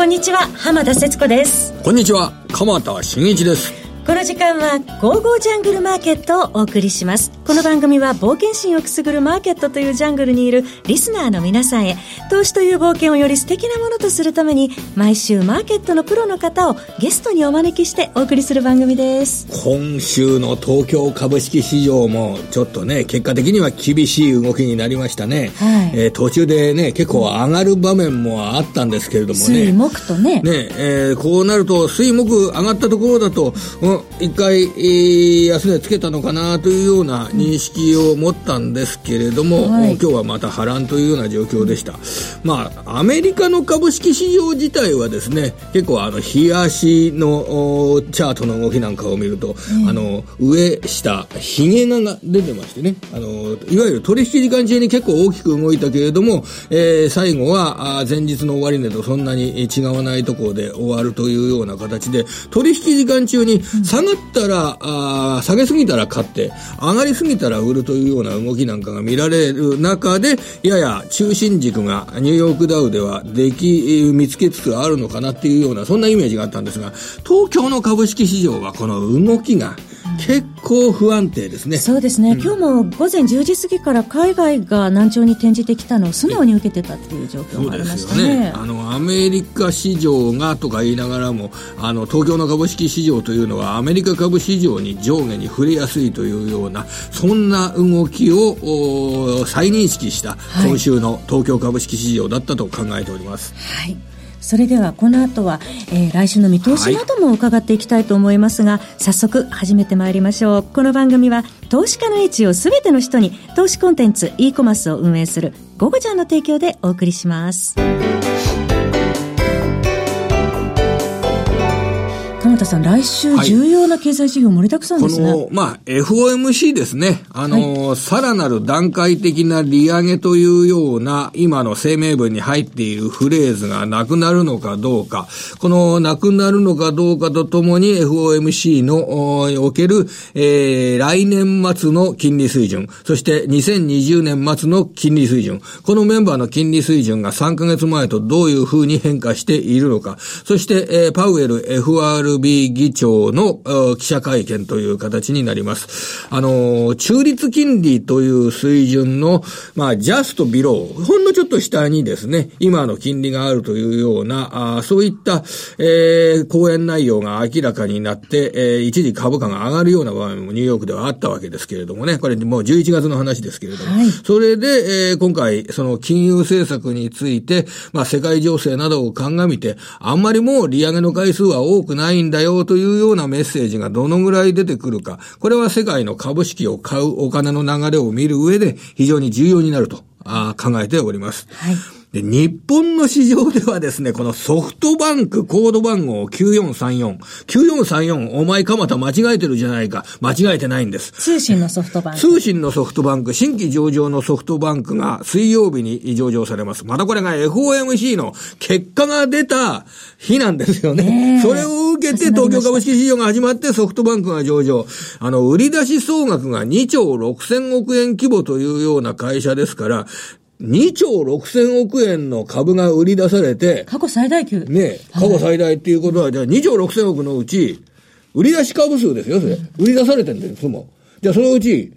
こんにちは浜田節子です。こんにちは鎌田新一です。この時間は「ゴーゴージャングルマーケット」をお送りしますこの番組は冒険心をくすぐるマーケットというジャングルにいるリスナーの皆さんへ投資という冒険をより素敵なものとするために毎週マーケットのプロの方をゲストにお招きしてお送りする番組です。今週の東京株式市場もちょっとね結果的には厳しい動きになりましたね、はい。えー、途中でね結構上がる場面もあったんですけれどもね。水木とね。ね、えー、こうなると水木上がったところだと、うん一回、えー、安値つけたのかなというような認識を持ったんですけれども、はい、今日はまた波乱というような状況でした。まあ、アメリカの株式市場自体はですね、結構あの、日足のチャートの動きなんかを見ると、うん、あの、上、下、ヒゲが出てましてね、あの、いわゆる取引時間中に結構大きく動いたけれども、えー、最後は、前日の終値とそんなに違わないところで終わるというような形で、取引時間中に下がったら、あ下げすぎたら買って、上がりすぎたら売るというような動きなんかが見られる中で、やや中心軸がニューヨークダウではでき、見つけつつあるのかなっていうような、そんなイメージがあったんですが、東京の株式市場はこの動きが、結構不安定ですね。そうですね、うん、今日も午前10時過ぎから海外が難聴に転じてきたのを素直に受けてたっていう状況がありましたね。ねあの、アメリカ市場がとか言いながらも、あの、東京の株式市場というのはアメリカ株市場に上下に触れやすいというような、そんな動きを再認識した今週の東京株式市場だったと考えております。はい、はいそれではこの後は、えー、来週の見通しなども伺っていきたいと思いますが、はい、早速始めてまいりましょうこの番組は投資家の位置を全ての人に投資コンテンツ e コマースを運営する「ゴゴちゃん」の提供でお送りします。田さん、来週重要な経済指標盛りだくさんですね。この、まあ、FOMC ですね。あの、はい、さらなる段階的な利上げというような、今の声明文に入っているフレーズがなくなるのかどうか、このなくなるのかどうかとともに FOMC のおける、えー、来年末の金利水準、そして2020年末の金利水準、このメンバーの金利水準が3ヶ月前とどういうふうに変化しているのか、そして、えー、パウエル FR 議長の記者会見という形になります。あの、中立金利という水準の、まあ、ジャストビロー、ほんのちょっと下にですね、今の金利があるというような、あそういった、えー、講演内容が明らかになって、えー、一時株価が上がるような場面もニューヨークではあったわけですけれどもね、これもう11月の話ですけれども、はい、それで、えー、今回、その金融政策について、まあ、世界情勢などを鑑みて、あんまりもう利上げの回数は多くないんだよというようなメッセージがどのぐらい出てくるか、これは世界の株式を買うお金の流れを見る上で非常に重要になると考えております。はいで、日本の市場ではですね、このソフトバンクコード番号9434。9434、お前蒲田間違えてるじゃないか。間違えてないんです。通信のソフトバンク。通信のソフトバンク、新規上場のソフトバンクが水曜日に上場されます。またこれが FOMC の結果が出た日なんですよね。それを受けて東京株式市場が始まってソフトバンクが上場。あの、売り出し総額が2兆6000億円規模というような会社ですから、2兆6000億円の株が売り出されて、過去最大級。ね過去最大っていうことは、じゃあ2兆6000億のうち、売り出し株数ですよ、それ。売り出されてんだよ、そも。じゃあそのうち、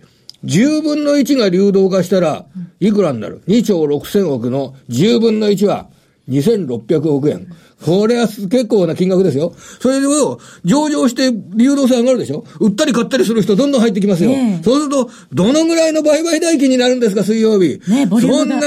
10分の1が流動化したら、いくらになる ?2 兆6000億の10分の1は2600億円。これは結構な金額ですよ。それを上場して流動性上がるでしょ売ったり買ったりする人どんどん入ってきますよ。ね、そうすると、どのぐらいの売買代金になるんですか、水曜日。ね、そんな、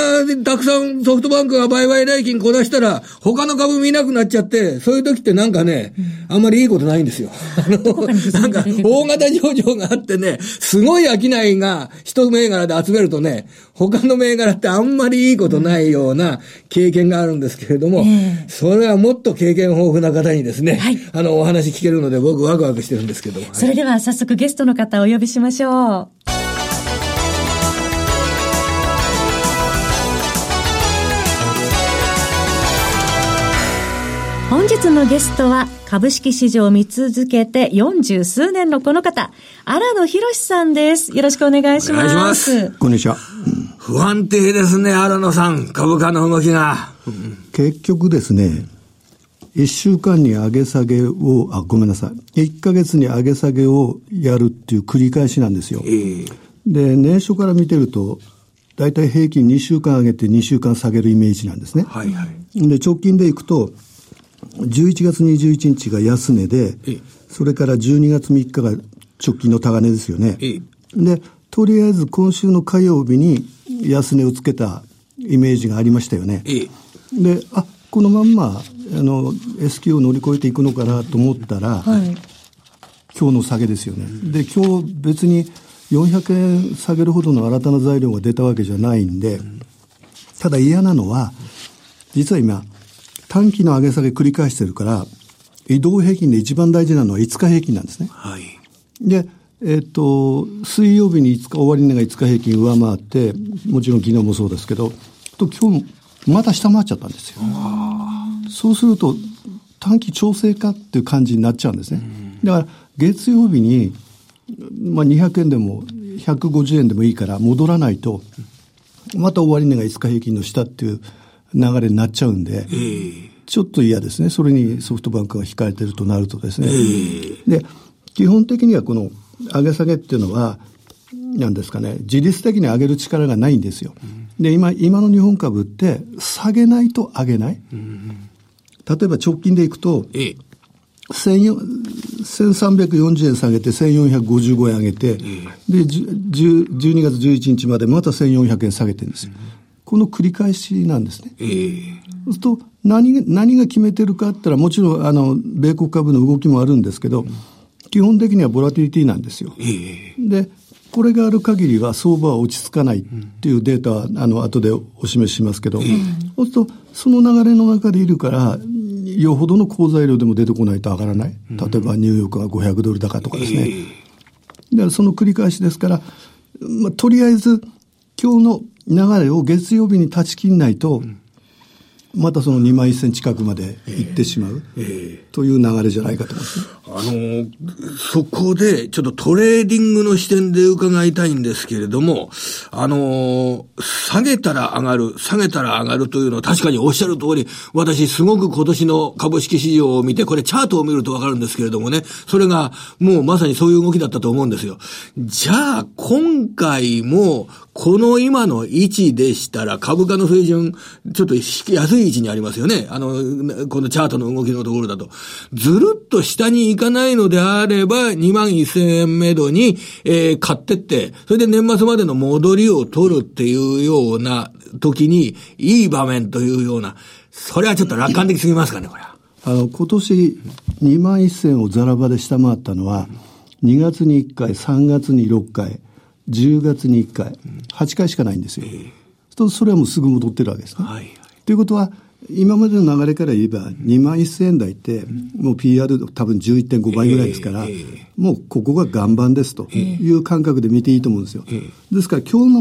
たくさんソフトバンクが売買代金こなしたら、他の株見なくなっちゃって、そういう時ってなんかね、うん、あんまりいいことないんですよ。あの、なんか、大型上場があってね、すごい商いが一銘柄で集めるとね、他の銘柄ってあんまりいいことないような経験があるんですけれども、それはもっと経験豊富な方にですね、はい、あの、お話聞けるので僕ワクワクしてるんですけど。それでは早速ゲストの方をお呼びしましょう。本日のゲストは株式市場を見続けて40数年のこの方、荒野博さんです。よろしくお願いします。お願いします。こんにちは。不安定ですね、荒野さん。株価の動きが。結局ですね、1週間に上げ下げを、あ、ごめんなさい。1ヶ月に上げ下げをやるっていう繰り返しなんですよ。えー、で、年初から見てると、大体平均2週間上げて2週間下げるイメージなんですね。はいはい。で、直近でいくと、11月21日が安値で、えー、それから12月3日が直近の高値ですよね。えー、で、とりあえず今週の火曜日に安値をつけたイメージがありましたよね。ええ、で、あ、このまんま、あの、S q を乗り越えていくのかなと思ったら、はい、今日の下げですよね。で、今日別に400円下げるほどの新たな材料が出たわけじゃないんで、ただ嫌なのは、実は今、短期の上げ下げ繰り返してるから、移動平均で一番大事なのは5日平均なんですね。はい。で、えっ、ー、と、水曜日に5日、終値が5日平均上回って、もちろん昨日もそうですけど、と今日また下回っちゃったんですよ。そうすると、短期調整かっていう感じになっちゃうんですね。だから、月曜日に、まあ、200円でも150円でもいいから戻らないと、また終値が5日平均の下っていう流れになっちゃうんで、ちょっと嫌ですね。それにソフトバンクが控えてるとなるとですね。で、基本的にはこの上げ下げっていうのは、なんですかね、自律的に上げる力がないんですよ。で、今、今の日本株って下げないと上げない。例えば直近でいくと、ええ、1340円下げて1455円上げて、ええ、で、12月11日までまた1400円下げてるんです。よ。この繰り返しなんですね。ええ、そうすると何が、何が決めてるかって言ったら、もちろん、あの、米国株の動きもあるんですけど、うん。基本的にはボラティリティなんですよ。で、これがある限りは相場は落ち着かないっていうデータは、あの、後でお示ししますけど、そうすると、その流れの中でいるから、よほどの好材料でも出てこないと上がらない。例えばニューヨークが500ドル高とかですね。だからその繰り返しですから、まあ、とりあえず、今日の流れを月曜日に断ち切んないと、またその2万1000近くまで行ってしまう、えー、という流れじゃないかと思います。あの、そこで、ちょっとトレーディングの視点で伺いたいんですけれども、あの、下げたら上がる、下げたら上がるというのは確かにおっしゃる通り、私すごく今年の株式市場を見て、これチャートを見るとわかるんですけれどもね、それがもうまさにそういう動きだったと思うんですよ。じゃあ、今回も、この今の位置でしたら株価の水準、ちょっと安い位置にありますよね。あの、このチャートの動きのところだと。ずるっと下に行かないのであれば、2万1000円目処に、えー、買ってって、それで年末までの戻りを取るっていうような時に、いい場面というような、それはちょっと楽観的すぎますかね、これは。あの、今年2万1000をザラ場で下回ったのは、2月に1回、3月に6回、10月に1回、8回しかないんですよ。とそれはもうすぐ戻ってるわけですね。はい、ということは、今までの流れから言えば、2万1000円台って、もう PR 多分11.5倍ぐらいですから、もうここが岩盤ですという感覚で見ていいと思うんですよ。ですから今日の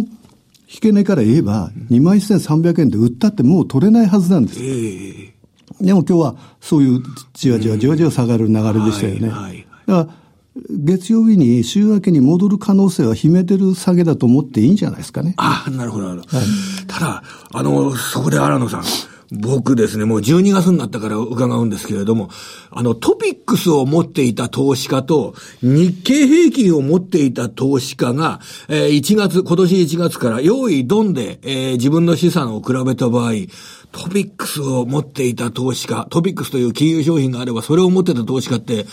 引け値から言えば、2万1300円で売ったってもう取れないはずなんです。でも今日はそういうじわじわじわじわ下がる流れでしたよね。だから月曜日に週明けに戻る可能性は秘めてる下げだと思っていいんじゃないですかね。ああ、なるほど、なるほど。ただ、あの、そこで荒野さん。僕ですね、もう12月になったから伺うんですけれども、あの、トピックスを持っていた投資家と、日経平均を持っていた投資家が、えー、1月、今年1月から用意ドンで、えー、自分の資産を比べた場合、トピックスを持っていた投資家、トピックスという金融商品があれば、それを持ってた投資家って、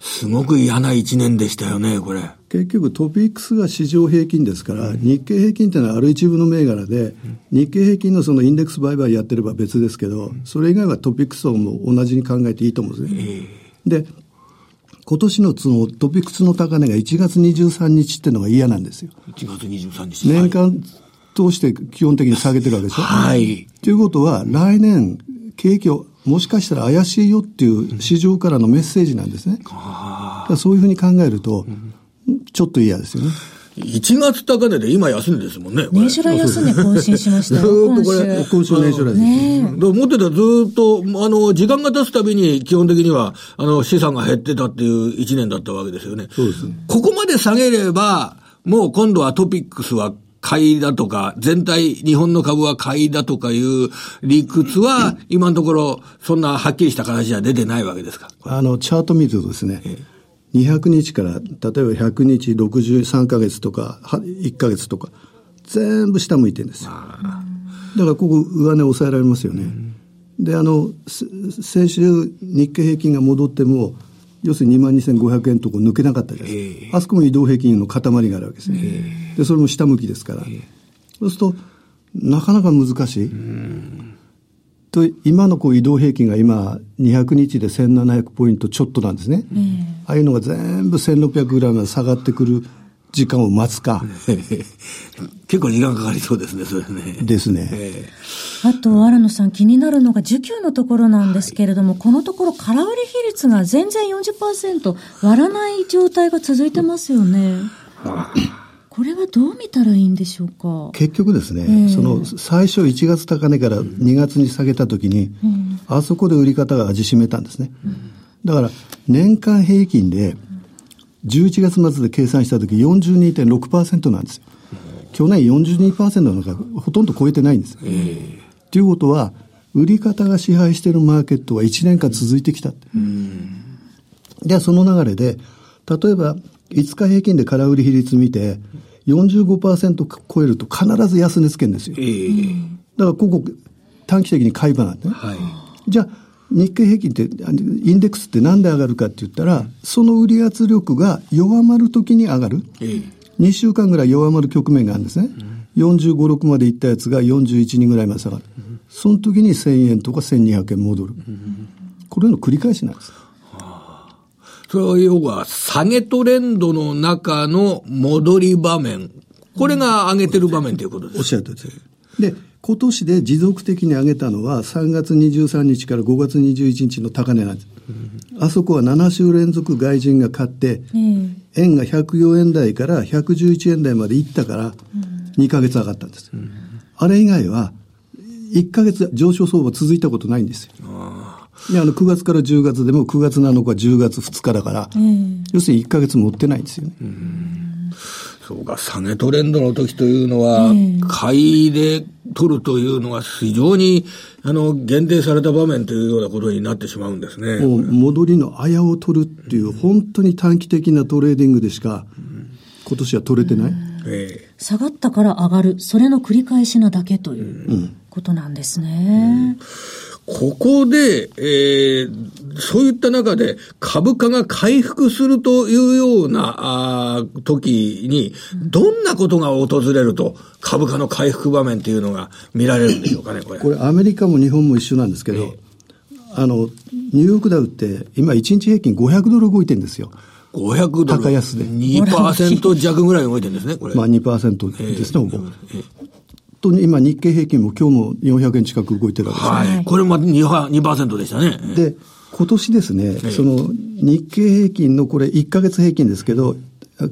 すごく嫌な一年でしたよね、これ。結局トピックスが市場平均ですから、うん、日経平均っていうのはある一部の銘柄で、うん、日経平均のそのインデックス売買やってれば別ですけど、うん、それ以外はトピックスをも同じに考えていいと思うんですね。えー、で、今年のそのトピックスの高値が1月23日っていうのが嫌なんですよ。1月23日。年間通して基本的に下げてるわけでしょ。はい。ということは、来年、景気をもしかしたら怪しいよっていう市場からのメッセージなんですね。うん、そういうふうに考えると、ちょっと嫌ですよね。1月高値で今安値ですもんね。年初来安値更新しましたずっとこれ、今週年初来です。ね、持ってたずっと、あの、時間が経つたびに基本的には、あの、資産が減ってたっていう1年だったわけですよね。そうです、ね。ここまで下げれば、もう今度はトピックスは買いだとか、全体、日本の株は買いだとかいう理屈は、今のところ、そんなはっきりした形は出てないわけですか？あの、チャート見るとですね、200日から、例えば100日、63ヶ月とか、1ヶ月とか、全部下向いてるんですよ。だからここ上値抑えられますよね。で、あの、先週日経平均が戻っても、要するに2万2500円とこ抜けなかったじゃないですか。えー、あそこも移動平均の塊があるわけですね。えー、で、それも下向きですから。えー、そうすると、なかなか難しい。と、今のこう移動平均が今、200日で1700ポイントちょっとなんですね。ああいうのが全部1600ぐらいまで下がってくる時間を待つか。結構時間かかりそうですね、それね。ですね。えー、あと、荒野さん気になるのが需給のところなんですけれども、はい、このところ空売り比率が全然40%割らない状態が続いてますよね。これはどう見たらいいんでしょうか？結局ですね、えー、その最初1月高値から2月に下げたときに、うん、あそこで売り方が味しめたんですね。うん、だから年間平均で11月末で計算したとき42.6%なんですよ。去年42%の中、ほとんど超えてないんです。と、えー、いうことは、売り方が支配しているマーケットは1年間続いてきた。では、その流れで、例えば、5日平均で空売り比率見て、45%超えると必ず安値つけるんですよ。えー、だから、ここ、短期的に買い場なんでね。はい、じゃあ、日経平均って、インデックスってなんで上がるかって言ったら、その売り圧力が弱まるときに上がる。えー、2週間ぐらい弱まる局面があるんですね。うん、45、6までいったやつが41、2ぐらいまで下がる。うん、その時に1000円とか1200円戻る。うん、これの繰り返しなんです。それは要は、下げトレンドの中の戻り場面。これが上げてる場面ということです。おっしゃるとりです。で、今年で持続的に上げたのは3月23日から5月21日の高値なんです。あそこは7週連続外人が買って、円が104円台から111円台まで行ったから、2ヶ月上がったんです。あれ以外は、1ヶ月上昇相場続いたことないんですよ。いやあの9月から10月でも9月7日、10月2日だから、要するに1ヶ月持ってないんですよね。そうか、下げトレンドの時というのは、買いで取るというのが非常に、あの、限定された場面というようなことになってしまうんですね。もう戻りのあやを取るっていう、本当に短期的なトレーディングでしか、今年は取れてない。えー、下がったから上がる、それの繰り返しなだけということなんですね。うんここで、えー、そういった中で株価が回復するというような、あ時に、どんなことが訪れると、株価の回復場面というのが見られるんでしょうかね、これ。これ、アメリカも日本も一緒なんですけど、えー、あの、ニューヨークダウって、今1日平均500ドル動いてるんですよ。500ドル。高安で。2%弱ぐらい動いてるんですね、これ。まあ2%ですね、ほぼ。えーえーと日日経平均も今日も400円近く動いてるわけです、ね、はい。これも 2%, 2でしたね。で、今年ですね、その日経平均のこれ1ヶ月平均ですけど、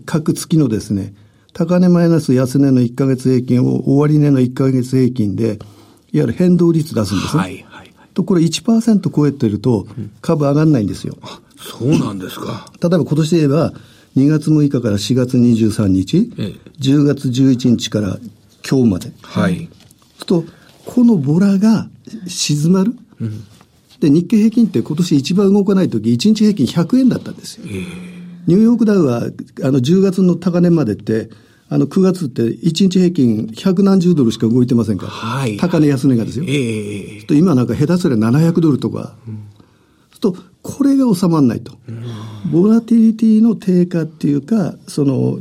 各月のですね、高値マイナス安値の1ヶ月平均を終値の1ヶ月平均で、いわゆる変動率出すんですね。はいはい、と、これ1%超えてると株上がんないんですよ。そうなんですか。例えば今年で言えば、2月6日から4月23日、ええ、10月11日から今日まで。はい。と、このボラが静まる。うん、で、日経平均って今年一番動かない時、1日平均100円だったんですよ。えー、ニューヨークダウは、あの、10月の高値までって、あの、9月って1日平均100何十ドルしか動いてませんから。はい。高値安値がですよ。ええー。と今なんか下手すりゃ700ドルとか。うん、と、これが収まらないと。ボラティリティの低下っていうか、その、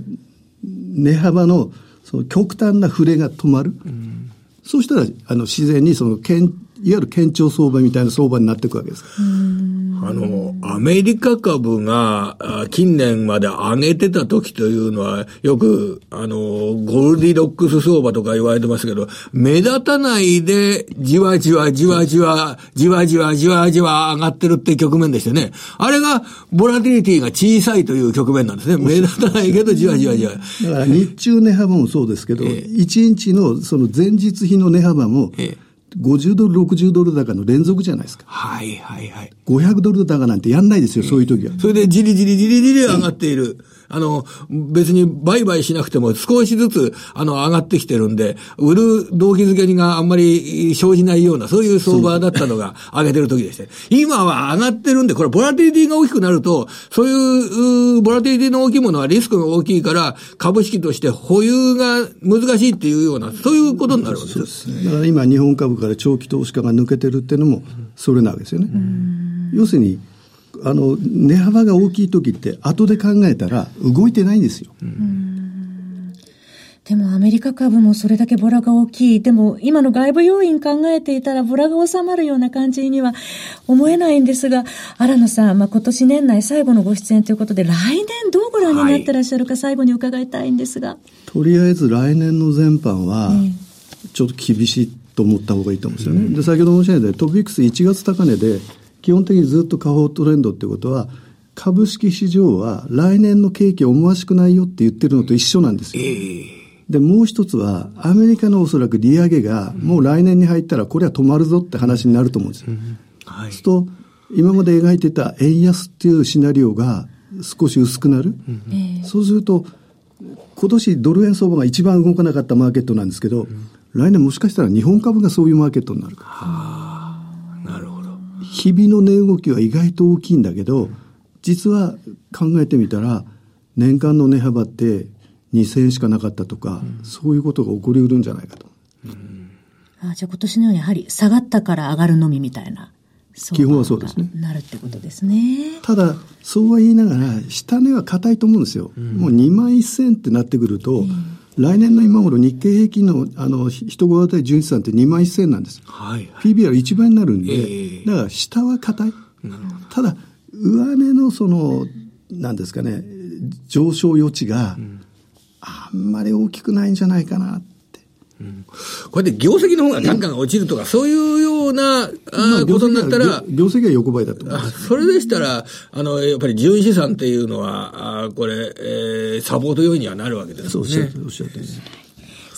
値幅のその極端な触れが止まる。うん、そうしたら、あの、自然にその、けん、いわゆる堅調相場みたいな相場になっていくわけです。あの、アメリカ株が近年まで上げてた時というのは、よく、あの、ゴールディロックス相場とか言われてますけど、目立たないで、じわじわじわじわ、じわじわじわじわ上がってるって局面でしてね。あれが、ボラティリティが小さいという局面なんですね。目立たないけど、じわじわじわ。だから日中値幅もそうですけど、ええ、1日のその前日比の値幅も、ええ50ドル、60ドル高の連続じゃないですか。はいはいはい。500ドル高なんてやんないですよ、そういう時は。それでじりじりじりじり上がっている。あの、別に売買しなくても少しずつ、あの、上がってきてるんで、売る動機づけがあんまり生じないような、そういう相場だったのが上げてる時でして。今は上がってるんで、これ、ボラティリティが大きくなると、そういう、ボラティリティの大きいものはリスクが大きいから、株式として保有が難しいっていうような、そういうことになるわけです。だから今、日本株から長期投資家が抜けてるっていうのも、それなわけですよね。要するに、あの、値幅が大きい時って、後で考えたら、動いてないんですよ。でもアメリカ株もそれだけボラが大きい。でも今の外部要因考えていたらボラが収まるような感じには思えないんですが、新野さん、まあ、今年年内最後のご出演ということで、来年どうご覧になってらっしゃるか最後に伺いたいんですが。とりあえず来年の全般は、ちょっと厳しいと思った方がいいと思うんですよね。で、先ほど申し上げたトピックス1月高値で、基本的にずっと下方トレンドってことは、株式市場は来年の景気思わしくないよって言ってるのと一緒なんですよ。で、もう一つは、アメリカのおそらく利上げが、もう来年に入ったらこれは止まるぞって話になると思うんですよ。はいそうすると、今まで描いてた円安っていうシナリオが少し薄くなる。そうすると、今年ドル円相場が一番動かなかったマーケットなんですけど、来年もしかしたら日本株がそういうマーケットになるかなるほど。日々の値動きは意外と大きいんだけど、実は考えてみたら、年間の値幅って2000円しかなかったとか、そういうことが起こりうるんじゃないかと。あじゃあ今年のようにやはり下がったから上がるのみみたいな。基本はそうですねなるってことですね。ただ、そうは言いながら、下値は硬いと思うんですよ。もう2万1000ってなってくると、来年の今頃日経平均の、あの、一頃当たり純資産って2万1000なんです。はい。PBR1 倍になるんで、ええだから下は硬い。ただ、上値のその、なんですかね、上昇余地があんまり大きくないんじゃないかなって。こうやって業績の方がガンガン落ちるとか、そういうような、あことになったら、業業績は横ばいだと思それでしたら、あの、やっぱり純資産っていうのは、あーこれ、えーサポート要因にはなるわけですよねそうおっしゃる。おっしゃるとおりです。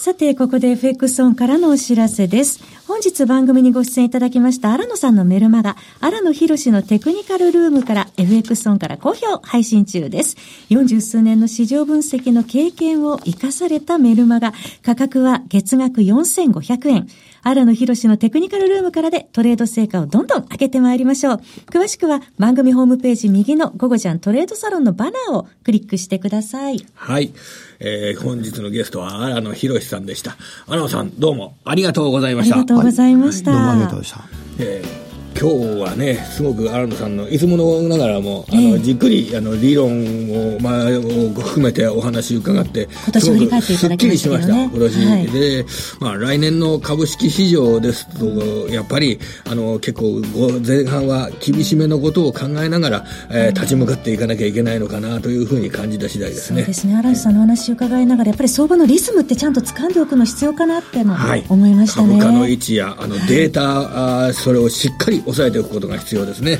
さて、ここで FX オンからのお知らせです。本日番組にご出演いただきました荒野さんのメルマガ、荒野博士のテクニカルルームから FX オンから好評配信中です。40数年の市場分析の経験を活かされたメルマガ、価格は月額4500円。荒野博士のテクニカルルームからでトレード成果をどんどん上げてまいりましょう。詳しくは番組ホームページ右の午後ちゃんトレードサロンのバナーをクリックしてください。はい。えー本日のゲストは荒野博さんでした。荒野さん、どうもありがとうございました。ありがとうございました。どうもありがとうございました。えー今日はね、すごく荒野さんのいつものながらも、あの、ええじっくり、あの、理論を、まあ、を含めてお話伺って、今年振り返っていただきましたけどねすごくすっきりしました、今年。はいで、まあ、来年の株式市場ですと、やっぱり、あの、結構、ご前半は厳しめのことを考えながら、えー立ち向かっていかなきゃいけないのかなというふうに感じた次第ですねそうで。すね。荒井さんのお話を伺いながら、やっぱり相場のリズムってちゃんと掴んでおくの必要かなってのはい、思いましたね。株価の位置やあのデータ、あーそれをしっかり押さえておくことが必要ですね。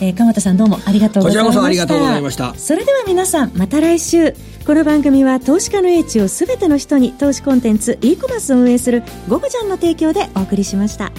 えー、鎌田さんどうもありがとうございました。こちらこそありがとうございましたそれでは皆さん、また来週。この番組は投資家の英知をすべての人に投資コンテンツ e コマースを運営するゴゴジャンの提供でお送りしました。